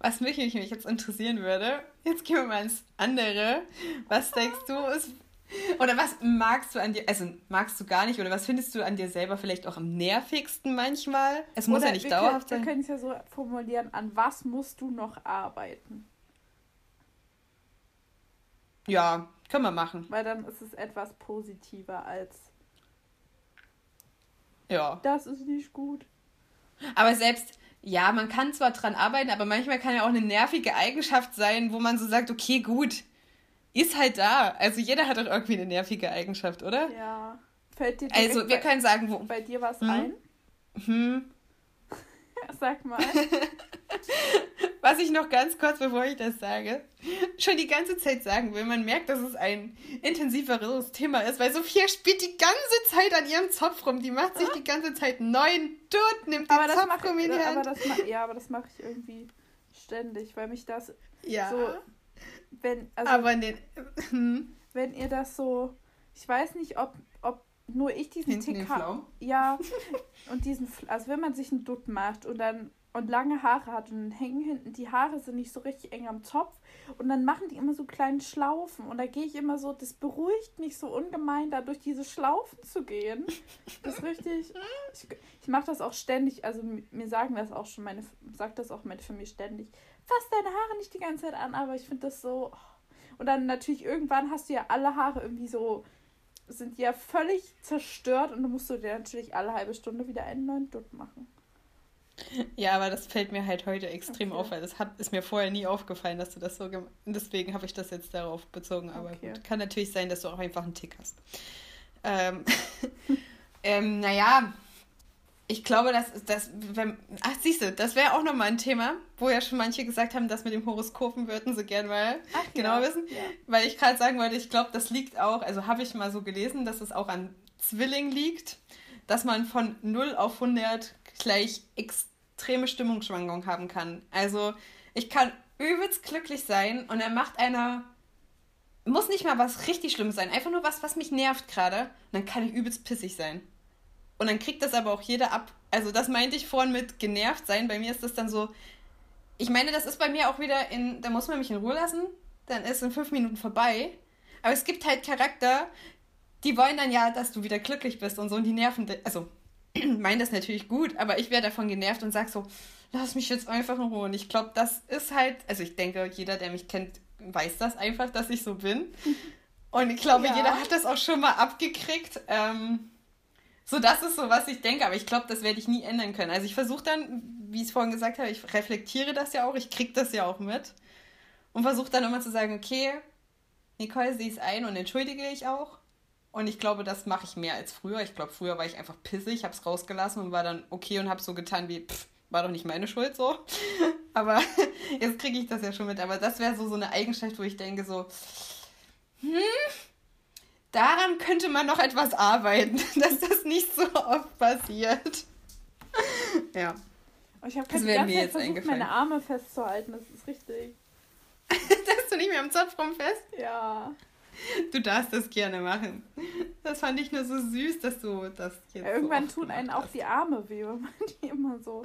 Was mich, mich jetzt interessieren würde, jetzt gehen wir mal ins andere. Was denkst du ist. Oder was magst du an dir, also magst du gar nicht, oder was findest du an dir selber vielleicht auch am nervigsten manchmal? Es muss Oder ja nicht dauerhaft können, sein. Wir können es ja so formulieren, an was musst du noch arbeiten? Ja, können wir machen. Weil dann ist es etwas positiver als Ja. das ist nicht gut. Aber selbst, ja, man kann zwar dran arbeiten, aber manchmal kann ja auch eine nervige Eigenschaft sein, wo man so sagt, okay, gut, ist halt da. Also jeder hat doch irgendwie eine nervige Eigenschaft, oder? Ja. Fällt dir Also wir bei, können sagen, wo. bei dir was Mhm. ein? Hm, Sag mal. was ich noch ganz kurz, bevor ich das sage, schon die ganze Zeit sagen will, man merkt, dass es ein intensiveres Thema ist, weil Sophia spielt die ganze Zeit an ihrem Zopf rum. Die macht sich die ganze Zeit neuen Dutt, nimmt den aber das Zopf mache um in die aber Hand. das ma ja, aber das mache ich irgendwie ständig, weil mich das Ja, so wenn also aber den, hm, wenn ihr das so ich weiß nicht, ob ob nur ich diesen hinten den Tick habe. Ja, und diesen, also wenn man sich einen Dutt macht und dann und lange Haare hat und dann hängen hinten die Haare sind nicht so richtig eng am Zopf und dann machen die immer so kleine Schlaufen und da gehe ich immer so, das beruhigt mich so ungemein, da durch diese Schlaufen zu gehen. Das ist richtig, ich, ich mache das auch ständig, also mir sagen das auch schon, meine, sagt das auch meine Familie ständig, fass deine Haare nicht die ganze Zeit an, aber ich finde das so, und dann natürlich irgendwann hast du ja alle Haare irgendwie so sind ja völlig zerstört und dann musst du dir natürlich alle halbe Stunde wieder einen neuen Dutt machen. Ja, aber das fällt mir halt heute extrem Okay. auf, weil das hat, ist mir vorher nie aufgefallen, dass du das so gemacht Deswegen habe ich das jetzt darauf bezogen. Aber Okay. gut, kann natürlich sein, dass du auch einfach einen Tick hast. Ähm, ähm, naja, ich glaube, dass das, wenn, ach siehst du, das wäre auch nochmal ein Thema, wo ja schon manche gesagt haben, das mit dem Horoskopen würden sie gern mal Ach, genau wissen. Ja. Weil ich gerade sagen wollte, ich glaube, das liegt auch, also habe ich mal so gelesen, dass es auch an Zwilling liegt, dass man von 0 auf 100 gleich extreme Stimmungsschwankungen haben kann. Also ich kann übelst glücklich sein und er macht einer, muss nicht mal was richtig Schlimmes sein, einfach nur was, was mich nervt gerade. Dann kann ich übelst pissig sein. Und dann kriegt das aber auch jeder ab. Also das meinte ich vorhin mit genervt sein. Bei mir ist das dann so, ich meine, das ist bei mir auch wieder in, da muss man mich in Ruhe lassen, dann ist in fünf Minuten vorbei. Aber es gibt halt Charakter, die wollen dann ja, dass du wieder glücklich bist und so und die nerven, also meinen das natürlich gut, aber ich werde davon genervt und sag so, lass mich jetzt einfach in Ruhe. Und ich glaube, das ist halt, also ich denke, jeder, der mich kennt, weiß das einfach, dass ich so bin. Und ich glaube, Ja. jeder hat das auch schon mal abgekriegt. Ähm, so, das ist so, was ich denke, aber ich glaube, das werde ich nie ändern können. Also ich versuche dann, wie ich es vorhin gesagt habe, ich reflektiere das ja auch, ich kriege das ja auch mit und versuche dann immer zu sagen, okay, Nicole, sieh es ein und entschuldige ich auch. Und ich glaube, das mache ich mehr als früher. Ich glaube, früher war ich einfach pissig, habe es rausgelassen und war dann okay und habe so getan wie, pff, war doch nicht meine Schuld so. Aber jetzt kriege ich das ja schon mit. Aber das wäre so, so eine Eigenschaft, wo ich denke so, hm, daran könnte man noch etwas arbeiten, dass das nicht so oft passiert. ja. Und ich habe Das die wäre ganze mir Zeit jetzt versucht, meine Arme festzuhalten. Das ist richtig. Dass du nicht mehr am Zopf rumfest? Ja. Du darfst das gerne machen. Das fand ich nur so süß, dass du das jetzt. so Irgendwann oft tun einen auch hast. die Arme weh, wenn man die immer so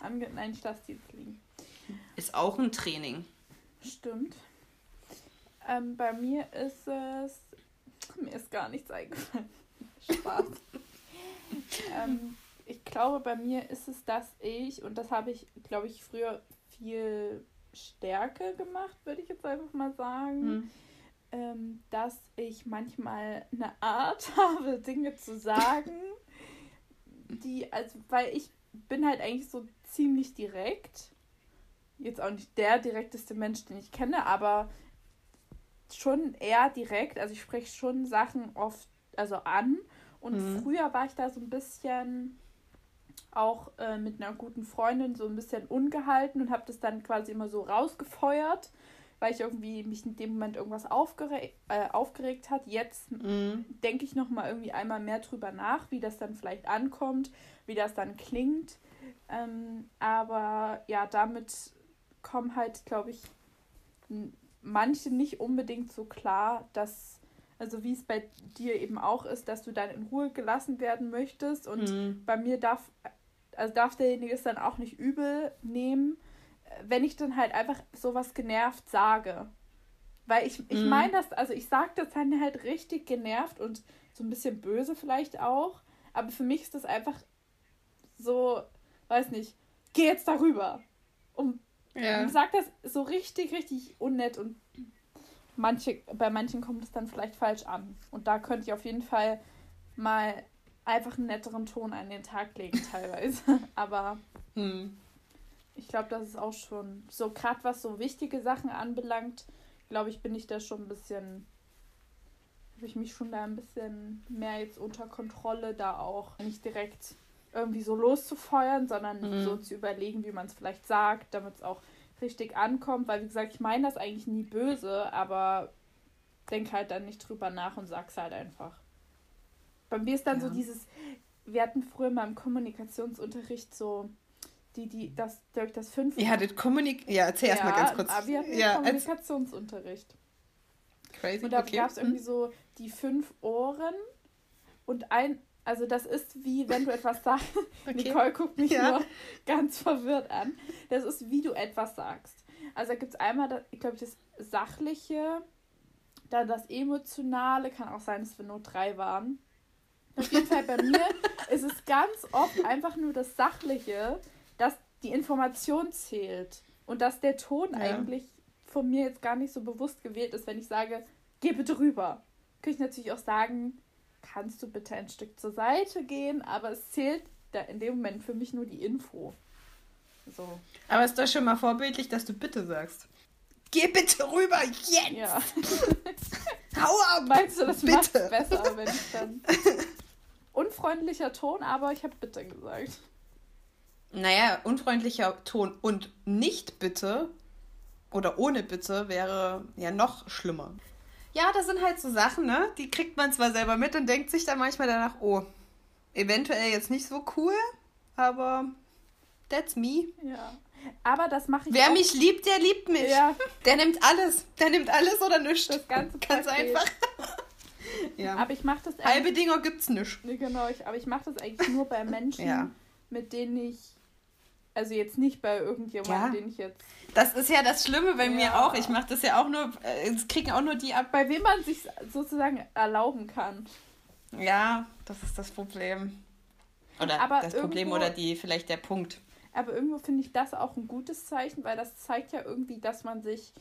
ange... Nein, ich lasse die jetzt liegen. Ist auch ein Training. Stimmt. Ähm, bei mir ist es. Mir ist gar nichts eingefallen. Spaß. ähm, ich glaube, bei mir ist es, dass ich, und das habe ich, glaube ich, früher viel Stärke gemacht, würde ich jetzt einfach mal sagen. Hm. Ähm, dass ich manchmal eine Art habe, Dinge zu sagen, die, also, weil ich bin halt eigentlich so ziemlich direkt. Jetzt auch nicht der direkteste Mensch, den ich kenne, aber schon eher direkt. Also ich spreche schon Sachen oft, also an. Und Mhm. früher war ich da so ein bisschen auch äh, mit einer guten Freundin so ein bisschen ungehalten und habe das dann quasi immer so rausgefeuert, weil ich irgendwie mich in dem Moment irgendwas aufgere äh, aufgeregt hat. Jetzt Hm. denke ich noch mal irgendwie einmal mehr drüber nach, wie das dann vielleicht ankommt, wie das dann klingt. Ähm, aber ja, damit kommen halt, glaube ich, manche nicht unbedingt so klar, dass, also wie es bei dir eben auch ist, dass du dann in Ruhe gelassen werden möchtest. Und Hm. bei mir darf, also darf derjenige es dann auch nicht übel nehmen, wenn ich dann halt einfach sowas genervt sage. Weil ich, ich Mhm. meine das, also ich sage das dann halt richtig genervt und so ein bisschen böse vielleicht auch. Aber für mich ist das einfach so, weiß nicht, geh jetzt darüber. Und Ja. sag das so richtig, richtig unnett und manche, bei manchen kommt es dann vielleicht falsch an. Und da könnte ich auf jeden Fall mal einfach einen netteren Ton an den Tag legen teilweise. Aber Hm. Ich glaube, das ist auch schon so, gerade was so wichtige Sachen anbelangt, glaube ich, bin ich da schon ein bisschen, habe ich mich schon da ein bisschen mehr jetzt unter Kontrolle, da auch nicht direkt irgendwie so loszufeuern, sondern Mhm. so zu überlegen, wie man es vielleicht sagt, damit es auch richtig ankommt, weil wie gesagt, ich meine das eigentlich nie böse, aber denk halt dann nicht drüber nach und sag's halt einfach. Bei mir ist dann so Ja. dieses, wir hatten früher mal im Kommunikationsunterricht so die, die, das, durch das fünf. Ihr hattet Kommunik... Ja, erzähl erst mal ganz kurz. Aber wir hatten ja. Kommunikationsunterricht. Crazy, Und da okay. gab es Hm. irgendwie so die fünf Ohren und ein, also das ist wie, wenn du etwas sagst. Okay. Nicole guckt mich Ja. nur ganz verwirrt an. Das ist, wie du etwas sagst. Also da gibt es einmal, das, ich glaube, das Sachliche, dann das Emotionale, kann auch sein, dass wir nur drei waren. Auf jeden Fall bei mir ist es ganz oft einfach nur das Sachliche, die Information zählt und dass der Ton Ja. eigentlich von mir jetzt gar nicht so bewusst gewählt ist, wenn ich sage, geh bitte rüber. Kann ich natürlich auch sagen, kannst du bitte ein Stück zur Seite gehen, aber es zählt da in dem Moment für mich nur die Info. So, Aber ist doch schon mal vorbildlich, dass du bitte sagst. Geh bitte rüber, jetzt! ja. Hau ab! Meinst du, das Bitte. macht besser, wenn ich dann. Unfreundlicher Ton, aber ich habe bitte gesagt. Naja, unfreundlicher Ton und nicht bitte oder ohne bitte wäre ja noch schlimmer. Ja, das sind halt so Sachen, ne? Die kriegt man zwar selber mit und denkt sich dann manchmal danach, oh, eventuell jetzt nicht so cool, aber that's me. Ja. Aber das mache ich Wer auch. mich liebt, der liebt mich. Ja, Der nimmt alles. Der nimmt alles oder nichts. das ganze Ganz Paket. einfach. ja. Aber ich mache das Halbe Dinger gibt's nicht. Nee, Genau, ich, aber ich mache das eigentlich nur bei Menschen, Ja. mit denen ich. Also jetzt nicht bei irgendjemandem, Ja. den ich jetzt. Das ist ja das Schlimme bei mir Ja. auch. Ich mache das ja auch nur, äh, es kriegen auch nur die ab. Bei wem man sich sozusagen erlauben kann. Ja, das ist das Problem. Oder Aber das Problem irgendwo- oder die vielleicht der Punkt. Aber irgendwo finde ich das auch ein gutes Zeichen, weil das zeigt ja irgendwie, dass man sich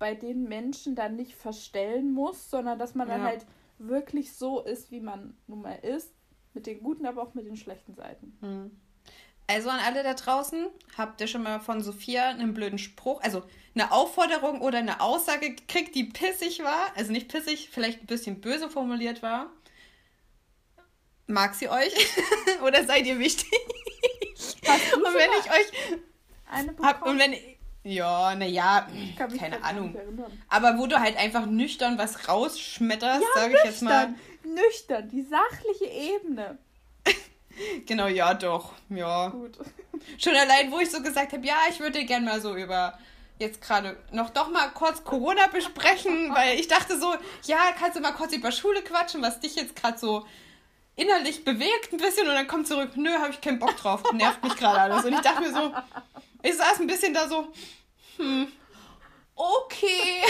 bei den Menschen dann nicht verstellen muss, sondern dass man dann Ja. halt wirklich so ist, wie man nun mal ist. Mit den guten, aber auch mit den schlechten Seiten. Hm. Also an alle da draußen, habt ihr schon mal von Sophia einen blöden Spruch, also eine Aufforderung oder eine Aussage gekriegt, die pissig war? Also nicht pissig, vielleicht ein bisschen böse formuliert war. Mag sie euch? oder seid ihr wichtig? Und wenn ich euch eine hab, bekommen? und wenn ja, naja, keine Ahnung. Aber wo du halt einfach nüchtern was rausschmetterst, sage ich jetzt mal. Nüchtern, die sachliche Ebene. Genau, ja, doch. Ja. Gut. Schon allein, wo ich so gesagt habe, ja, ich würde gerne mal so über jetzt gerade noch doch mal kurz Corona besprechen, weil ich dachte so, ja, kannst du mal kurz über Schule quatschen, was dich jetzt gerade so innerlich bewegt ein bisschen und dann kommt zurück, nö, habe ich keinen Bock drauf, nervt mich gerade alles. Und ich dachte mir so, ich saß ein bisschen da so, hm, okay.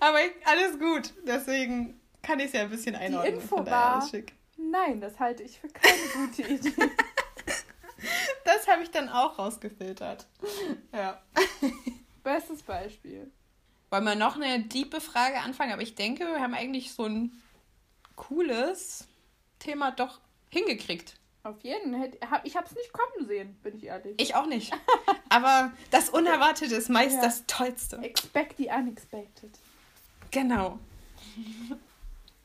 Aber alles gut, deswegen kann ich es ja ein bisschen einordnen. Info von daher war- alles schick. Nein, das halte ich für keine gute Idee. Das habe ich dann auch rausgefiltert. Ja. Bestes Beispiel. Wollen wir noch eine diepe Frage anfangen? Aber ich denke, wir haben eigentlich so ein cooles Thema doch hingekriegt. Auf jeden Fall. Ich habe es nicht kommen sehen, bin ich ehrlich. Ich auch nicht. Aber das Unerwartete ist meist Ja. das Tollste. Expect the unexpected. Genau.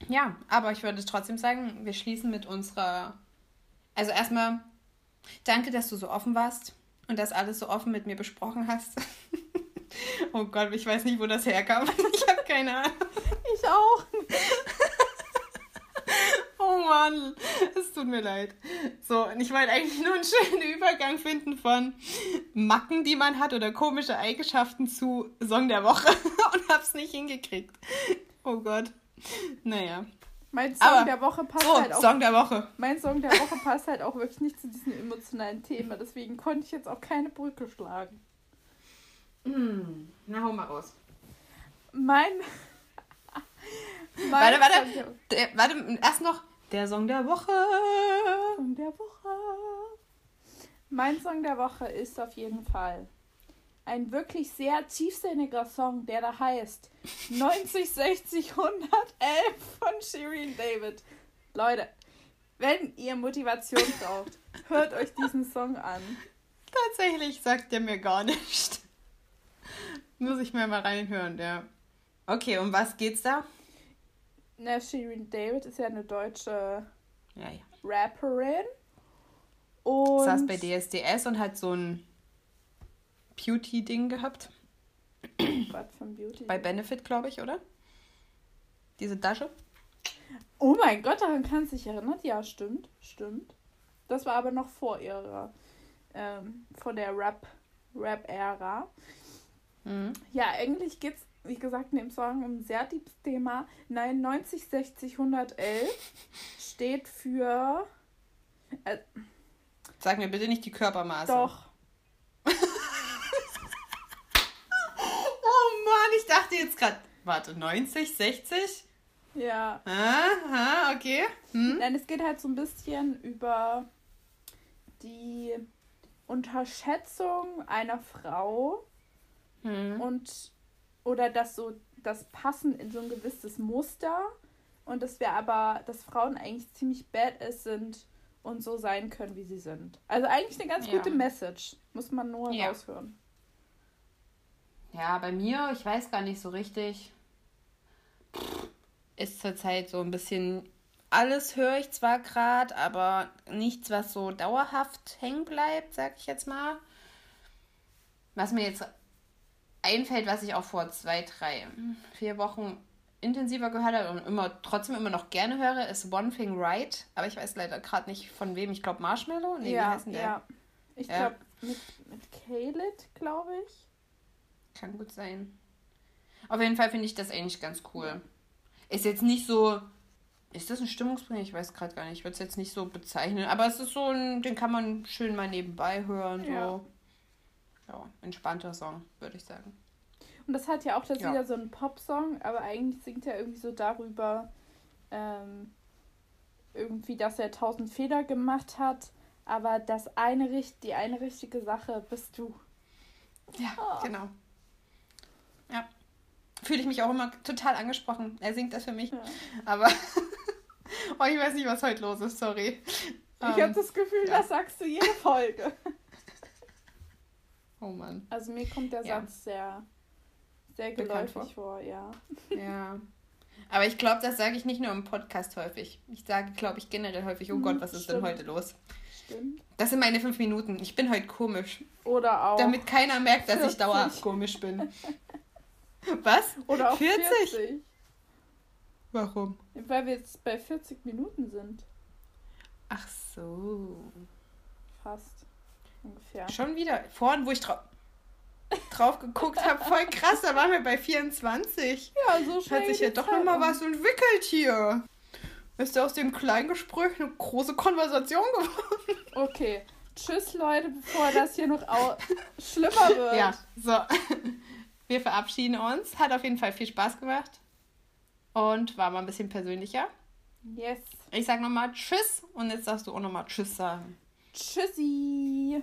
Ja, aber ich würde trotzdem sagen, wir schließen mit unserer. Also erstmal, danke, dass du so offen warst und das alles so offen mit mir besprochen hast. oh Gott, ich weiß nicht, wo das herkam. Ich habe keine Ahnung. Ich auch. Oh Mann, es tut mir leid. So, und ich wollte eigentlich nur einen schönen Übergang finden von Macken, die man hat oder komische Eigenschaften zu Song der Woche und hab's nicht hingekriegt. Oh Gott. Naja. Mein Song Aber- der Woche passt So, halt auch. Song der Woche. Mein Song der Woche passt halt auch wirklich nicht zu diesem emotionalen Thema. Deswegen konnte ich jetzt auch keine Brücke schlagen. Hm, na, hau mal raus. Mein. mein Warte, warte. Der, warte, erst noch der Song der Woche. Song der Woche. Mein Song der Woche ist auf jeden Fall ein wirklich sehr tiefsinniger Song, der da heißt 90, 60, 111 von Shirin David. Leute, wenn ihr Motivation braucht, hört euch diesen Song an. Tatsächlich sagt der mir gar nicht. Muss ich mir mal reinhören, ja. Okay, um was geht's da? Na, Shirin David ist ja eine deutsche Ja, ja. Rapperin. Und Saß bei DSDS und hat so ein Beauty-Ding gehabt. Was von Beauty? Bei Benefit, glaube ich, oder? Diese Tasche. Oh mein Gott, daran kannst du dich erinnern? Ja, stimmt, stimmt. Das war aber noch vor ihrer, ähm, vor der Rap, Rap-Ära. Mhm. Ja, eigentlich geht's, wie gesagt, in dem Song um ein sehr deepes Thema. Nein, 90, 60, 111 steht für, äh, Sag mir bitte nicht die Körpermaße. doch, Oh Mann, ich dachte jetzt gerade. Warte, 90, 60? ja. Aha, okay. Hm? Nein, es geht halt so ein bisschen über die Unterschätzung einer Frau Hm. und oder das so das Passen in so ein gewisses Muster und dass wir aber, dass Frauen eigentlich ziemlich badass sind und so sein können, wie sie sind. Also eigentlich eine ganz Ja. gute Message. Muss man nur Ja. raushören. Ja, bei mir, ich weiß gar nicht so richtig. Ist zurzeit so ein bisschen. Alles höre ich zwar gerade, aber nichts, was so dauerhaft hängen bleibt, sag ich jetzt mal. Was mir jetzt einfällt, was ich auch vor zwei, drei, vier Wochen intensiver gehört habe und immer trotzdem immer noch gerne höre, ist One Thing Right. Aber ich weiß leider gerade nicht von wem. Ich glaube Marshmallow. Nee, wie ja, heißt denn der? ja. Ich Ja. glaube mit, mit Khaled, glaube ich. Kann gut sein. Auf jeden Fall finde ich das eigentlich ganz cool. Ist jetzt nicht so. Ist das ein Stimmungsbringer? Ich weiß gerade gar nicht. Ich würde es jetzt nicht so bezeichnen. Aber es ist so ein. Den kann man schön mal nebenbei hören. So. Ja. Ja, entspannter Song, würde ich sagen. Und das hat ja auch das Ja. wieder so ein Popsong, aber eigentlich singt er irgendwie so darüber, ähm, irgendwie, dass er tausend Fehler gemacht hat, aber das eine, die eine richtige Sache bist du. Ja, Oh. genau. Ja. Fühle ich mich auch immer total angesprochen. Er singt das für mich. Ja. Aber. oh, ich weiß nicht, was heute los ist, sorry. Ich Ähm, habe das Gefühl, ja. das sagst du jede Folge. Oh Mann. Also mir kommt der Ja. Satz sehr, sehr geläufig vor, ja. Ja. Aber ich glaube, das sage ich nicht nur im Podcast häufig. Ich sage, glaube ich, generell häufig, oh Mhm, Gott, was ist denn stimmt. heute los? Stimmt. Das sind meine fünf Minuten. Ich bin heute komisch. Oder auch. Damit keiner merkt, dass ich 40. dauerhaft komisch bin. Was? oder auch 40? 40. Warum? Weil wir jetzt bei 40 Minuten sind. Ach so. Fast. Ungefähr. Schon wieder. Vorhin, wo ich drau drauf geguckt habe, voll krass, da waren wir bei 24. Ja, so schnell hat sich ja doch nochmal um. was entwickelt hier. Ist ja aus dem Kleingespräch eine große Konversation geworden. Okay. Tschüss, Leute, bevor das hier noch schlimmer wird. Ja, so. Wir verabschieden uns. Hat auf jeden Fall viel Spaß gemacht. Und war mal ein bisschen persönlicher. Yes. Ich sag nochmal Tschüss und jetzt darfst du auch nochmal Tschüss sagen. Tschüssi.